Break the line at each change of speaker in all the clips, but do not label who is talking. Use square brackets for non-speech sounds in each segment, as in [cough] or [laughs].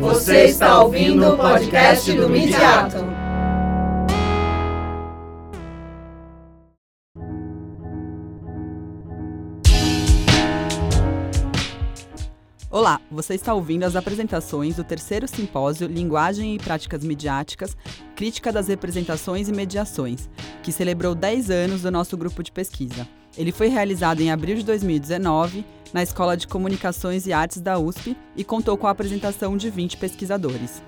Você está ouvindo o podcast do Midiato.
Olá, você está ouvindo as apresentações do terceiro simpósio Linguagem e Práticas Midiáticas, Crítica das Representações e Mediações, que celebrou 10 anos do nosso grupo de pesquisa. Ele foi realizado em abril de 2019 na Escola de Comunicações e Artes da USP e contou com a apresentação de 20 pesquisadores.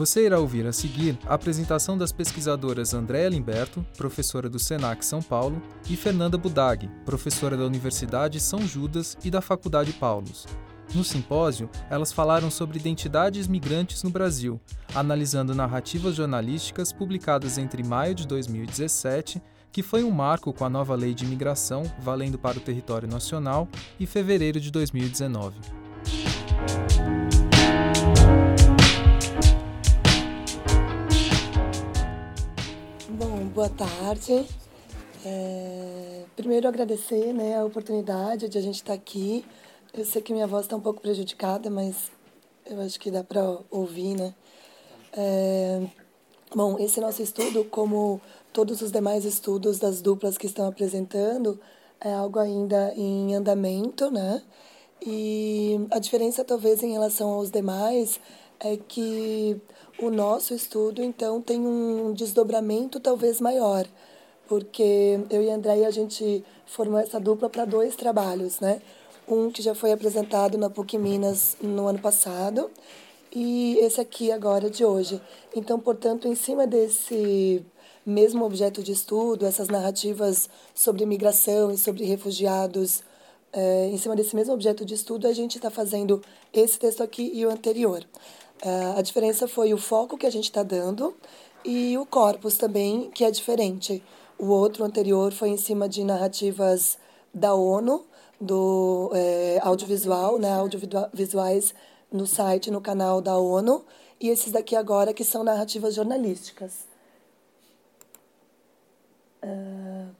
Você irá ouvir a seguir a apresentação das pesquisadoras Andréa Limberto, professora do SENAC São Paulo, e Fernanda Budag, professora da Universidade São Judas e da Faculdade Paulos. No simpósio, elas falaram sobre identidades migrantes no Brasil, analisando narrativas jornalísticas publicadas entre maio de 2017 que foi um marco com a nova lei de imigração valendo para o território nacional, e fevereiro de 2019.
Bom, boa tarde. É... Primeiro agradecer né, a oportunidade de a gente estar aqui. Eu sei que minha voz está um pouco prejudicada, mas eu acho que dá para ouvir, né? É... Bom, esse nosso estudo, como todos os demais estudos das duplas que estão apresentando é algo ainda em andamento, né? E a diferença talvez em relação aos demais é que o nosso estudo então tem um desdobramento talvez maior, porque eu e a Andréia a gente formou essa dupla para dois trabalhos, né? Um que já foi apresentado na PUC Minas no ano passado e esse aqui agora de hoje. Então, portanto, em cima desse mesmo objeto de estudo, essas narrativas sobre imigração e sobre refugiados, é, em cima desse mesmo objeto de estudo, a gente está fazendo esse texto aqui e o anterior. É, a diferença foi o foco que a gente está dando e o corpus também, que é diferente. O outro anterior foi em cima de narrativas da ONU, do é, audiovisual, né, audiovisuais no site, no canal da ONU, e esses daqui agora que são narrativas jornalísticas. Uh,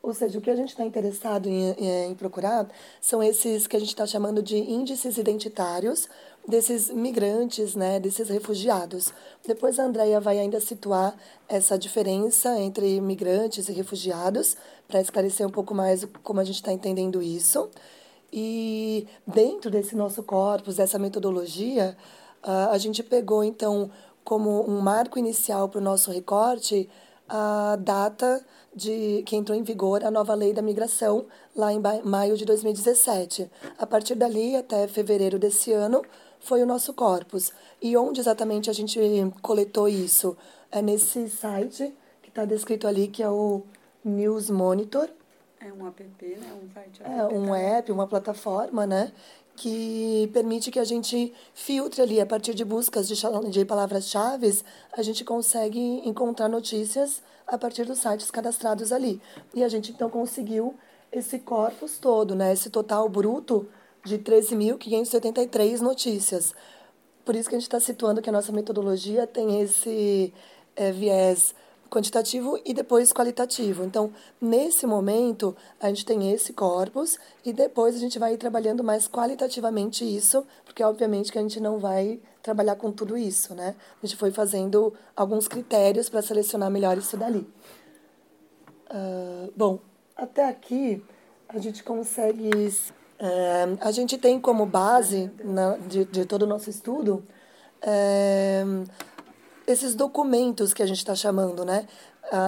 ou seja, o que a gente está interessado em, em, procurar são esses que a gente está chamando de índices identitários desses migrantes, né, desses refugiados. Depois a Andrea vai ainda situar essa diferença entre migrantes e refugiados, para esclarecer um pouco mais como a gente está entendendo isso. E dentro desse nosso corpus, dessa metodologia, uh, a gente pegou, então, como um marco inicial para o nosso recorte a data de que entrou em vigor a nova lei da migração lá em maio de 2017. A partir dali até fevereiro desse ano foi o nosso corpus. E onde exatamente a gente coletou isso? É nesse site que está descrito ali que é o News Monitor.
É um app, né? Um site.
É um app, uma plataforma, né? que permite que a gente filtre ali, a partir de buscas de, de palavras-chave, a gente consegue encontrar notícias a partir dos sites cadastrados ali. E a gente então conseguiu esse corpus todo, né? esse total bruto de 13.573 notícias. Por isso que a gente está situando que a nossa metodologia tem esse é, viés quantitativo e depois qualitativo. Então, nesse momento, a gente tem esse corpus e depois a gente vai trabalhando mais qualitativamente isso, porque obviamente que a gente não vai trabalhar com tudo isso, né? A gente foi fazendo alguns critérios para selecionar melhor isso dali. Uh, bom, até aqui a gente consegue... Uh, a gente tem como base na, de, de todo o nosso estudo... Uh, esses documentos que a gente está chamando, né?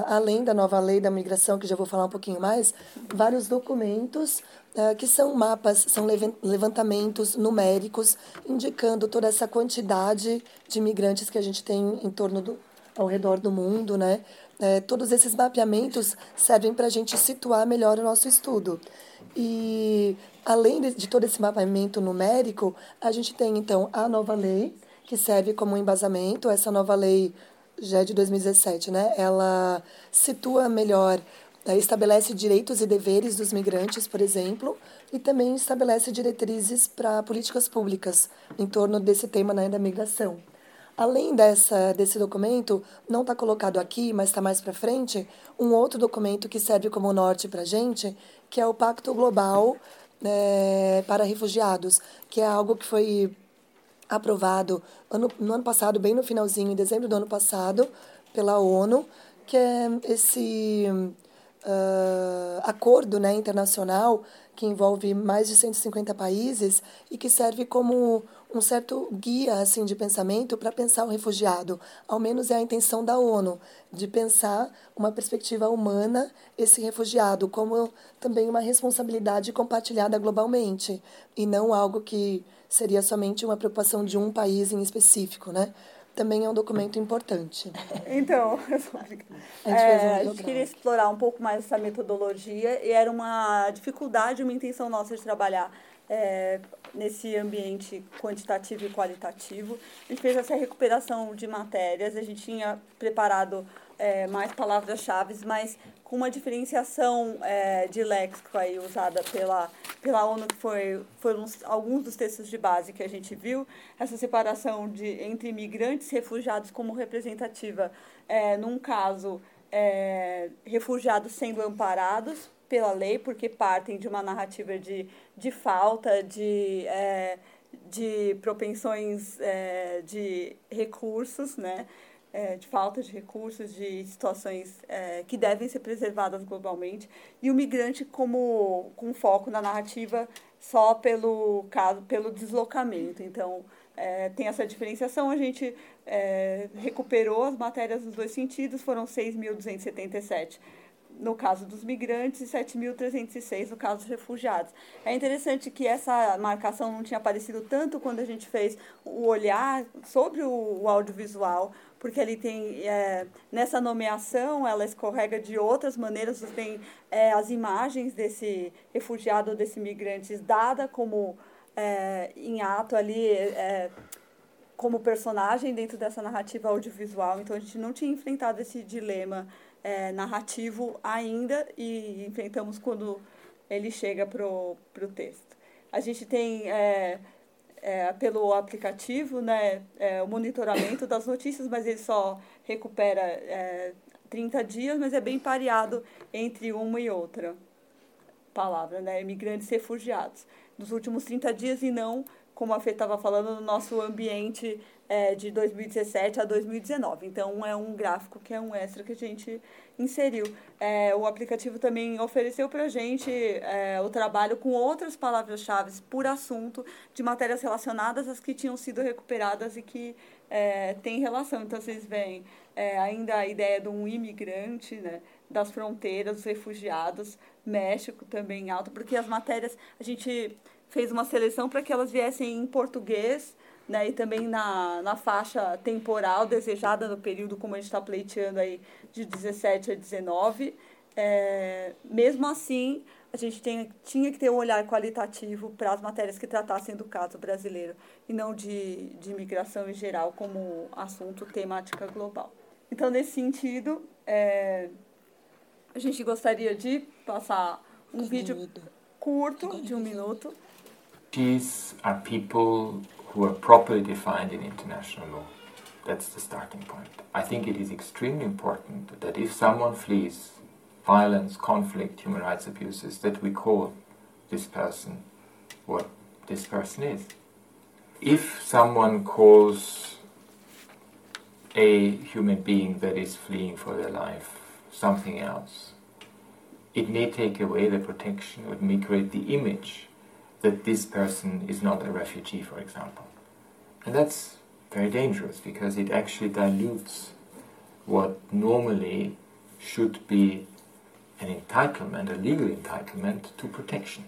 além da nova lei da migração, que já vou falar um pouquinho mais, vários documentos uh, que são mapas, são levantamentos numéricos, indicando toda essa quantidade de imigrantes que a gente tem em torno do, ao redor do mundo, né? É, todos esses mapeamentos servem para a gente situar melhor o nosso estudo. E, além de, de todo esse mapeamento numérico, a gente tem, então, a nova lei, que serve como embasamento. Essa nova lei já é de 2017, né? Ela situa melhor, eh, estabelece direitos e deveres dos migrantes, por exemplo, e também estabelece diretrizes para políticas públicas em torno desse tema né, da migração. Além dessa, desse documento, não está colocado aqui, mas está mais para frente, um outro documento que serve como norte para a gente, que é o Pacto Global é, para refugiados, que é algo que foi aprovado ano, no ano passado, bem no finalzinho, em dezembro do ano passado, pela ONU, que é esse uh, acordo né, internacional que envolve mais de 150 países e que serve como um certo guia assim de pensamento para pensar o refugiado. Ao menos é a intenção da ONU de pensar uma perspectiva humana esse refugiado como também uma responsabilidade compartilhada globalmente e não algo que seria somente uma preocupação de um país em específico, né? Também é um documento importante. [laughs]
Então, [laughs] a gente, é, a gente queria explorar um pouco mais essa metodologia e era uma dificuldade, uma intenção nossa de trabalhar é, nesse ambiente quantitativo e qualitativo. A gente fez essa recuperação de matérias, a gente tinha preparado é, mais palavras-chave, mas com uma diferenciação é, de léxico aí usada pela, pela ONU, que foi, foram alguns dos textos de base que a gente viu, essa separação de, entre imigrantes e refugiados como representativa, é, num caso, é, refugiados sendo amparados pela lei, porque partem de uma narrativa de, de falta, de, é, de propensões é, de recursos, né? É, de falta de recursos, de situações é, que devem ser preservadas globalmente, e o migrante como com foco na narrativa só pelo caso, pelo deslocamento. Então, é, tem essa diferenciação. A gente é, recuperou as matérias nos dois sentidos, foram 6.277 no caso dos migrantes e 7.306 no caso dos refugiados. É interessante que essa marcação não tinha aparecido tanto quando a gente fez o olhar sobre o, o audiovisual, porque ali tem, é, nessa nomeação, ela escorrega de outras maneiras, você tem é, as imagens desse refugiado desse migrante dada como é, em ato ali, é, como personagem dentro dessa narrativa audiovisual, então a gente não tinha enfrentado esse dilema é, narrativo ainda e enfrentamos quando ele chega para o texto. A gente tem, é, pelo aplicativo, né, é, o monitoramento das notícias, mas ele só recupera é, 30 dias, mas é bem pareado entre uma e outra palavra, né, imigrantes refugiados, nos últimos 30 dias e não como a Fê estava falando, no nosso ambiente é, de 2017 a 2019. Então, é um gráfico que é um extra que a gente inseriu. É, o aplicativo também ofereceu para a gente é, o trabalho com outras palavras-chave por assunto de matérias relacionadas às que tinham sido recuperadas e que é, têm relação. Então, vocês veem é, ainda a ideia de um imigrante, né, das fronteiras, dos refugiados, México também alto, porque as matérias, a gente fez uma seleção para que elas viessem em português, né, e também na, na faixa temporal desejada no período, como a gente está pleiteando aí, de 17 a 19. É, mesmo assim, a gente tem, tinha que ter um olhar qualitativo para as matérias que tratassem do caso brasileiro e não de, de imigração em geral como assunto temática global. Então, nesse sentido, é, a gente gostaria de passar um vídeo curto, de um minuto,
These are people who are properly defined in international law. That's the starting point. I think it is extremely important that if someone flees violence, conflict, human rights abuses, that we call this person what this person is. If someone calls a human being that is fleeing for their life something else, it may take away the protection, it may create the image that this person is not a refugee, for example. And that's very dangerous because it actually dilutes what normally should be an entitlement, a legal entitlement to protection.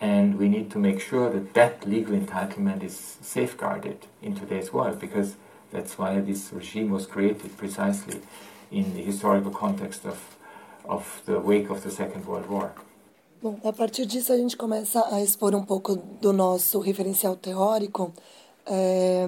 And we need to make sure that that legal entitlement is safeguarded in today's world because that's why this regime was created precisely in the historical context of, of the wake of the Second World War.
Bom, a partir disso a gente começa a expor um pouco do nosso referencial teórico. É,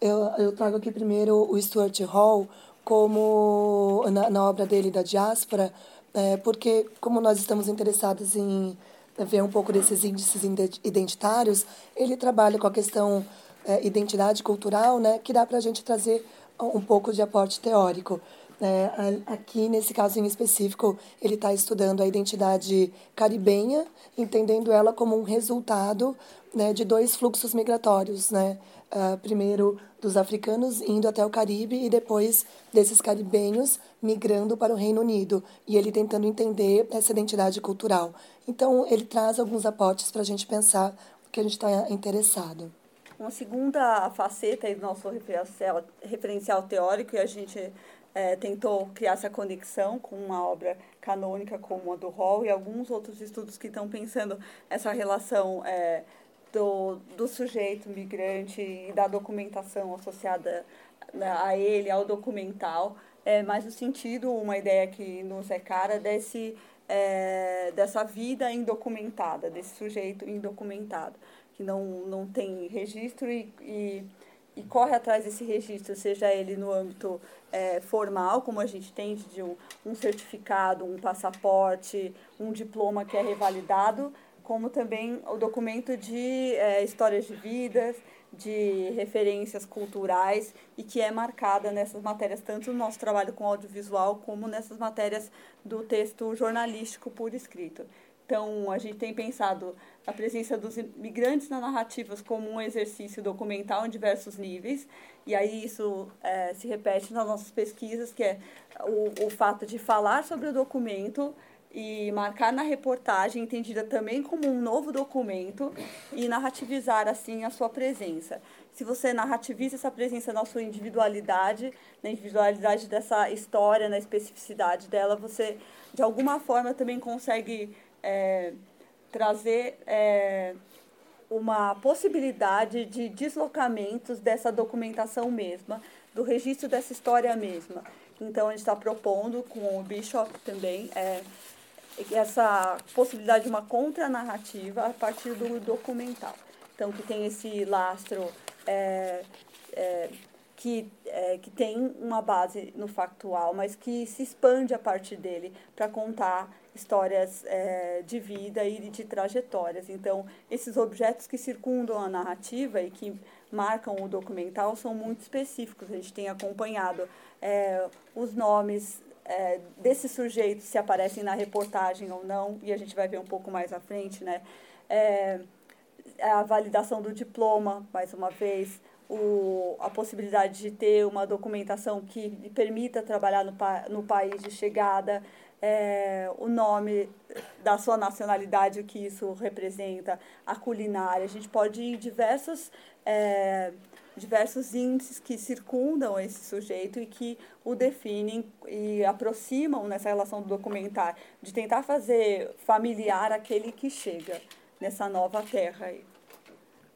eu, eu trago aqui primeiro o Stuart Hall como na, na obra dele da diáspora, é, porque como nós estamos interessados em ver um pouco desses índices identitários, ele trabalha com a questão é, identidade cultural, né, que dá para a gente trazer um pouco de aporte teórico. É, aqui, nesse caso em específico, ele está estudando a identidade caribenha, entendendo ela como um resultado né, de dois fluxos migratórios, né? Uh, primeiro dos africanos indo até o Caribe e depois desses caribenhos migrando para o Reino Unido e ele tentando entender essa identidade cultural. Então ele traz alguns aportes para a gente pensar o que a gente está interessado.
Uma segunda faceta do nosso referencial, referencial teórico, e a gente é, tentou criar essa conexão com uma obra canônica como a do Hall e alguns outros estudos que estão pensando essa relação é, do, do sujeito migrante e da documentação associada né, a ele, ao documental, é, mas no sentido, uma ideia que nos é cara, desse, é, dessa vida indocumentada, desse sujeito indocumentado que não, não tem registro e, e, e corre atrás desse registro, seja ele no âmbito é, formal, como a gente tem de um, um certificado, um passaporte, um diploma que é revalidado, como também o documento de é, histórias de vidas, de referências culturais e que é marcada nessas matérias, tanto no nosso trabalho com audiovisual, como nessas matérias do texto jornalístico por escrito. Então, a gente tem pensado a presença dos imigrantes na narrativas como um exercício documental em diversos níveis, e aí isso é, se repete nas nossas pesquisas, que é o, o fato de falar sobre o documento e marcar na reportagem, entendida também como um novo documento, e narrativizar, assim, a sua presença. Se você narrativiza essa presença na sua individualidade, na individualidade dessa história, na especificidade dela, você, de alguma forma, também consegue é, trazer é, uma possibilidade de deslocamentos dessa documentação mesma, do registro dessa história mesma. Então, a gente está propondo com o Bishop também é, essa possibilidade de uma contranarrativa a partir do documental. Então, que tem esse lastro é, é, que, é, que tem uma base no factual, mas que se expande a partir dele para contar histórias é, de vida e de trajetórias. Então, esses objetos que circundam a narrativa e que marcam o documental são muito específicos. A gente tem acompanhado é, os nomes é, desses sujeitos, se aparecem na reportagem ou não, e a gente vai ver um pouco mais à frente, né? É, a validação do diploma, mais uma vez, o, a possibilidade de ter uma documentação que permita trabalhar no, no país de chegada, é, o nome da sua nacionalidade, o que isso representa, a culinária. A gente pode ir em diversos, é, diversos índices que circundam esse sujeito e que o definem e aproximam nessa relação do documentário, de tentar fazer familiar aquele que chega nessa nova terra aí.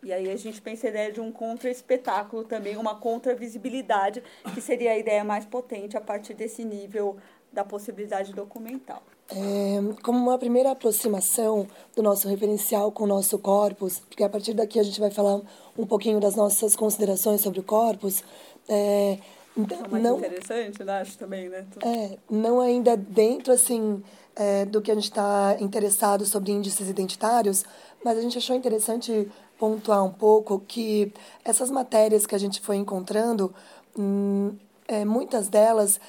E aí a gente pensa a ideia de um contra-espetáculo também, uma contra-visibilidade, que seria a ideia mais potente a partir desse nível da possibilidade documental.
É, como uma primeira aproximação do nosso referencial com o nosso corpus, porque a partir daqui a gente vai falar um pouquinho das nossas considerações sobre o corpus.
É, é mais não, interessante, né? Acho também, né?
É, não ainda dentro, assim, é, do que a gente está interessado sobre índices identitários, mas a gente achou interessante pontuar um pouco que essas matérias que a gente foi encontrando, hum, é, muitas delas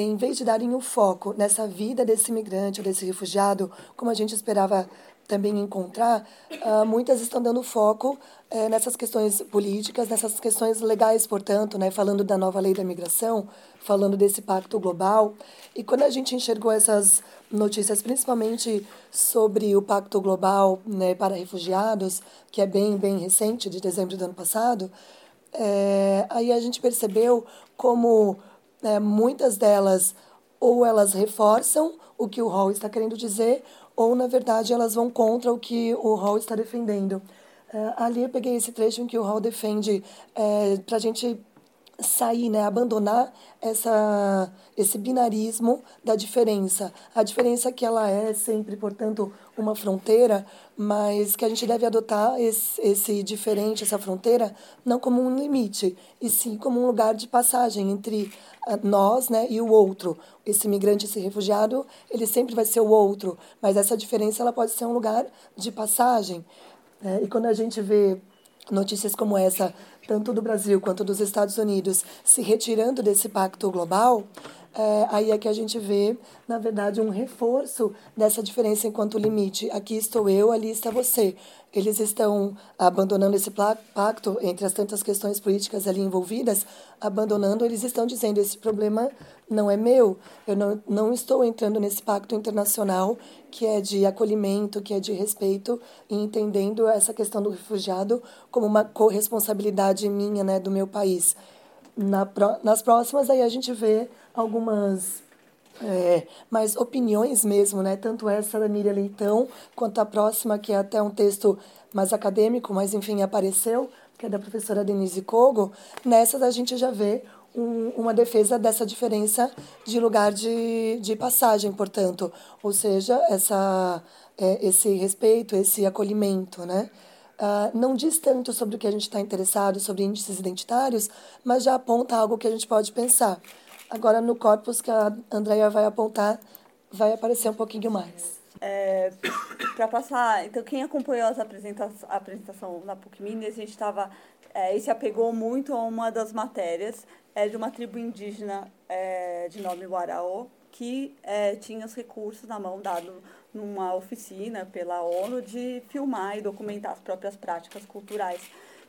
em vez de darem o foco nessa vida desse imigrante ou desse refugiado, como a gente esperava também encontrar, uh, muitas estão dando foco uh, nessas questões políticas, nessas questões legais, portanto, né, falando da nova lei da migração, falando desse pacto global. E quando a gente enxergou essas notícias, principalmente sobre o pacto global né, para refugiados, que é bem, bem recente, de dezembro do ano passado, é, aí a gente percebeu como né, muitas delas ou elas reforçam o que o Hall está querendo dizer, ou na verdade elas vão contra o que o Hall está defendendo. Uh, ali eu peguei esse trecho em que o Hall defende é, para a gente sair, né, abandonar essa, esse binarismo da diferença. A diferença que ela é sempre, portanto, uma fronteira, mas que a gente deve adotar esse, esse diferente, essa fronteira, não como um limite, e sim como um lugar de passagem entre nós né, e o outro. Esse imigrante, esse refugiado, ele sempre vai ser o outro, mas essa diferença ela pode ser um lugar de passagem. Né? E quando a gente vê notícias como essa, tanto do Brasil quanto dos Estados Unidos, se retirando desse pacto global, é, aí é que a gente vê, na verdade, um reforço dessa diferença enquanto limite. Aqui estou eu, ali está você. Eles estão abandonando esse pacto entre as tantas questões políticas ali envolvidas, abandonando, eles estão dizendo: esse problema não é meu, eu não, não estou entrando nesse pacto internacional que é de acolhimento, que é de respeito, e entendendo essa questão do refugiado como uma corresponsabilidade minha, né, do meu país. Na, nas próximas, aí a gente vê algumas é, opiniões mesmo, né? Tanto essa da Miriam Leitão, quanto a próxima, que é até um texto mais acadêmico, mas enfim, apareceu, que é da professora Denise Kogo. Nessas a gente já vê um, uma defesa dessa diferença de lugar de, de passagem, portanto. Ou seja, essa, é, esse respeito, esse acolhimento, né? Uh, não diz tanto sobre o que a gente está interessado, sobre índices identitários, mas já aponta algo que a gente pode pensar. Agora, no corpus que a Andrea vai apontar, vai aparecer um pouquinho mais.
É, para passar, então, quem acompanhou as apresenta a apresentação na PUC Minas, a gente estava. É, e se apegou muito a uma das matérias é, de uma tribo indígena é, de nome Guaraô, que é, tinha os recursos na mão dado numa oficina pela ONU de filmar e documentar as próprias práticas culturais.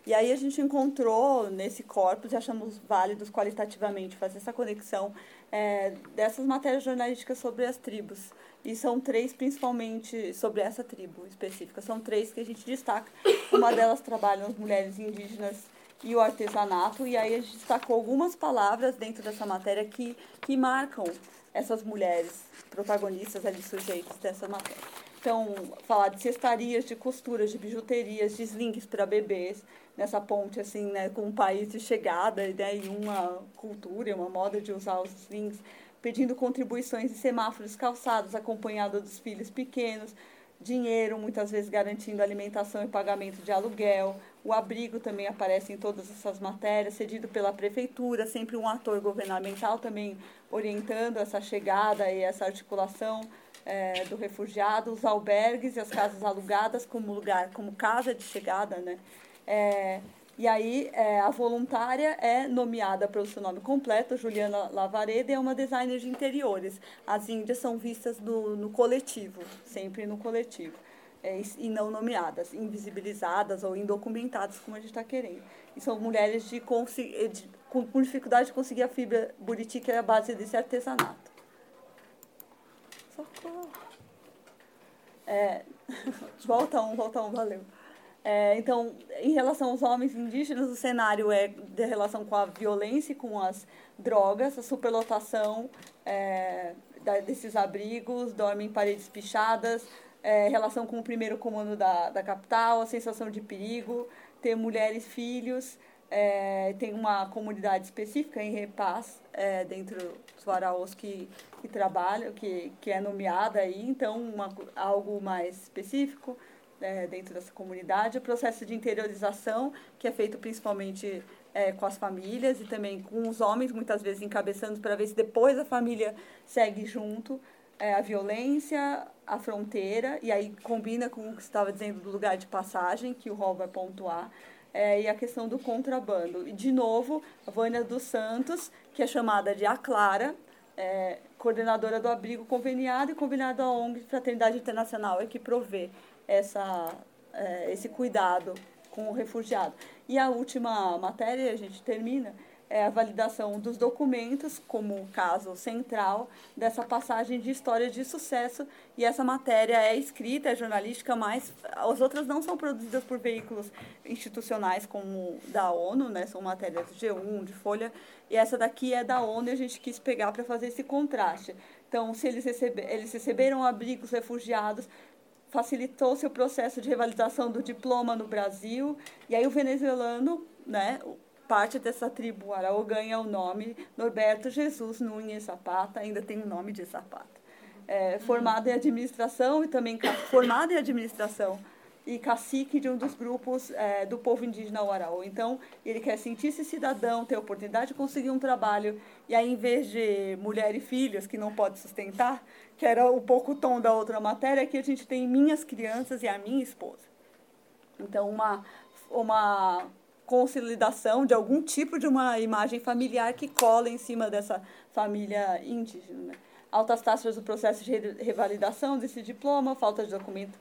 E aí a gente encontrou nesse corpus e achamos válidos qualitativamente fazer essa conexão é, dessas matérias jornalísticas sobre as tribos. E são três, principalmente, sobre essa tribo específica. São três que a gente destaca. Uma delas trabalha as mulheres indígenas e o artesanato. E aí a gente destacou algumas palavras dentro dessa matéria que, que marcam essas mulheres protagonistas ali, sujeitos dessa matéria. Então, falar de cestarias, de costuras, de bijuterias, de slings para bebês, nessa ponte, assim, né, com um país de chegada, né, e uma cultura, uma moda de usar os slings, pedindo contribuições de semáforos calçados, acompanhada dos filhos pequenos, dinheiro, muitas vezes garantindo alimentação e pagamento de aluguel. O abrigo também aparece em todas essas matérias, cedido pela prefeitura, sempre um ator governamental também orientando essa chegada e essa articulação é, do refugiado, os albergues e as casas alugadas como lugar, como casa de chegada, né? É, e aí, é, a voluntária é nomeada pelo seu nome completo, Juliana Lavareda, e é uma designer de interiores. As índias são vistas no, no coletivo, sempre no coletivo, é, e não nomeadas, invisibilizadas ou indocumentadas, como a gente está querendo. E são mulheres de, de, com, com dificuldade de conseguir a fibra buriti, que é a base desse artesanato. Socorro! É, [laughs] volta um, volta um, valeu. É, então, em relação aos homens indígenas, o cenário é de relação com a violência e com as drogas, a superlotação é, da, desses abrigos, dormem em paredes pichadas, é, relação com o primeiro comando da, da capital, a sensação de perigo, ter mulheres, filhos, é, tem uma comunidade específica em Repaz, é, dentro dos varaós que, que trabalham, que, que é nomeada aí, então uma, algo mais específico é, dentro dessa comunidade, o processo de interiorização, que é feito principalmente é, com as famílias e também com os homens, muitas vezes encabeçando para ver se depois a família segue junto, é, a violência, a fronteira, e aí combina com o que você estava dizendo do lugar de passagem, que o Rol vai pontuar, é, e a questão do contrabando. E, de novo, a Vânia dos Santos, que é chamada de A Clara, é, coordenadora do abrigo conveniado e combinado à ONG Fraternidade Internacional, é que provê essa, é, esse cuidado com o refugiado. E a última matéria, a gente termina, é a validação dos documentos como caso central dessa passagem de história de sucesso. E essa matéria é escrita, é jornalística, mas as outras não são produzidas por veículos institucionais como da ONU, né? são matérias de G1, de Folha, e essa daqui é da ONU e a gente quis pegar para fazer esse contraste. Então, se eles, recebe, eles receberam abrigos refugiados, facilitou-se o processo de revalidação do diploma no Brasil, e aí o venezuelano, né, parte dessa tribo Araô ganha o nome Norberto Jesus Nunes Zapata, ainda tem o nome de Zapata. É, formado em administração e também formado em administração e cacique de um dos grupos é, do povo indígena Uaraú. Então, ele quer sentir-se cidadão, ter a oportunidade de conseguir um trabalho, e aí, em vez de mulher e filhos, que não pode sustentar, que era o pouco tom da outra matéria, aqui a gente tem minhas crianças e a minha esposa. Então, uma, uma consolidação de algum tipo de uma imagem familiar que cola em cima dessa família indígena. Né? Altas taxas do processo de revalidação desse diploma, falta de documento,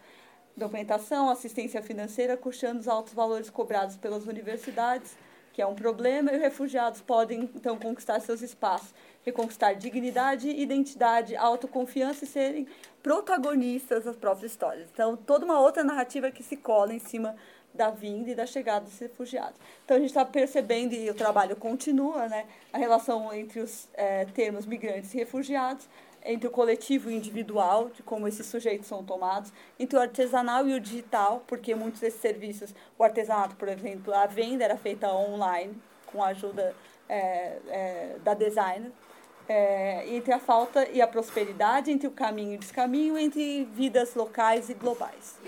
documentação, assistência financeira, custeando os altos valores cobrados pelas universidades, que é um problema, e os refugiados podem, então, conquistar seus espaços, reconquistar dignidade, identidade, autoconfiança e serem protagonistas das próprias histórias. Então, toda uma outra narrativa que se cola em cima da vinda e da chegada dos refugiados. Então a gente está percebendo, e o trabalho continua, né, a relação entre os é, termos migrantes e refugiados, entre o coletivo e o individual, de como esses sujeitos são tomados, entre o artesanal e o digital, porque muitos desses serviços, o artesanato, por exemplo, a venda era feita online, com a ajuda é, é, da designer, é, entre a falta e a prosperidade, entre o caminho e o descaminho, entre vidas locais e globais.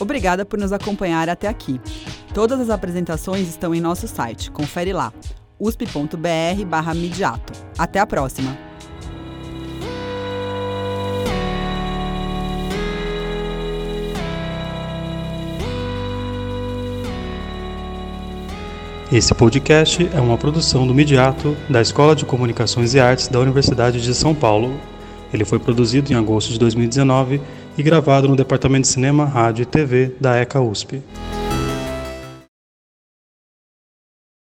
Obrigada por nos acompanhar até aqui. Todas as apresentações estão em nosso site. Confere lá, usp.br/midiato. Até a próxima.
Esse podcast é uma produção do Midiato, da Escola de Comunicações e Artes da Universidade de São Paulo. Ele foi produzido em agosto de 2019 e gravado no Departamento de Cinema, Rádio e TV da ECA USP.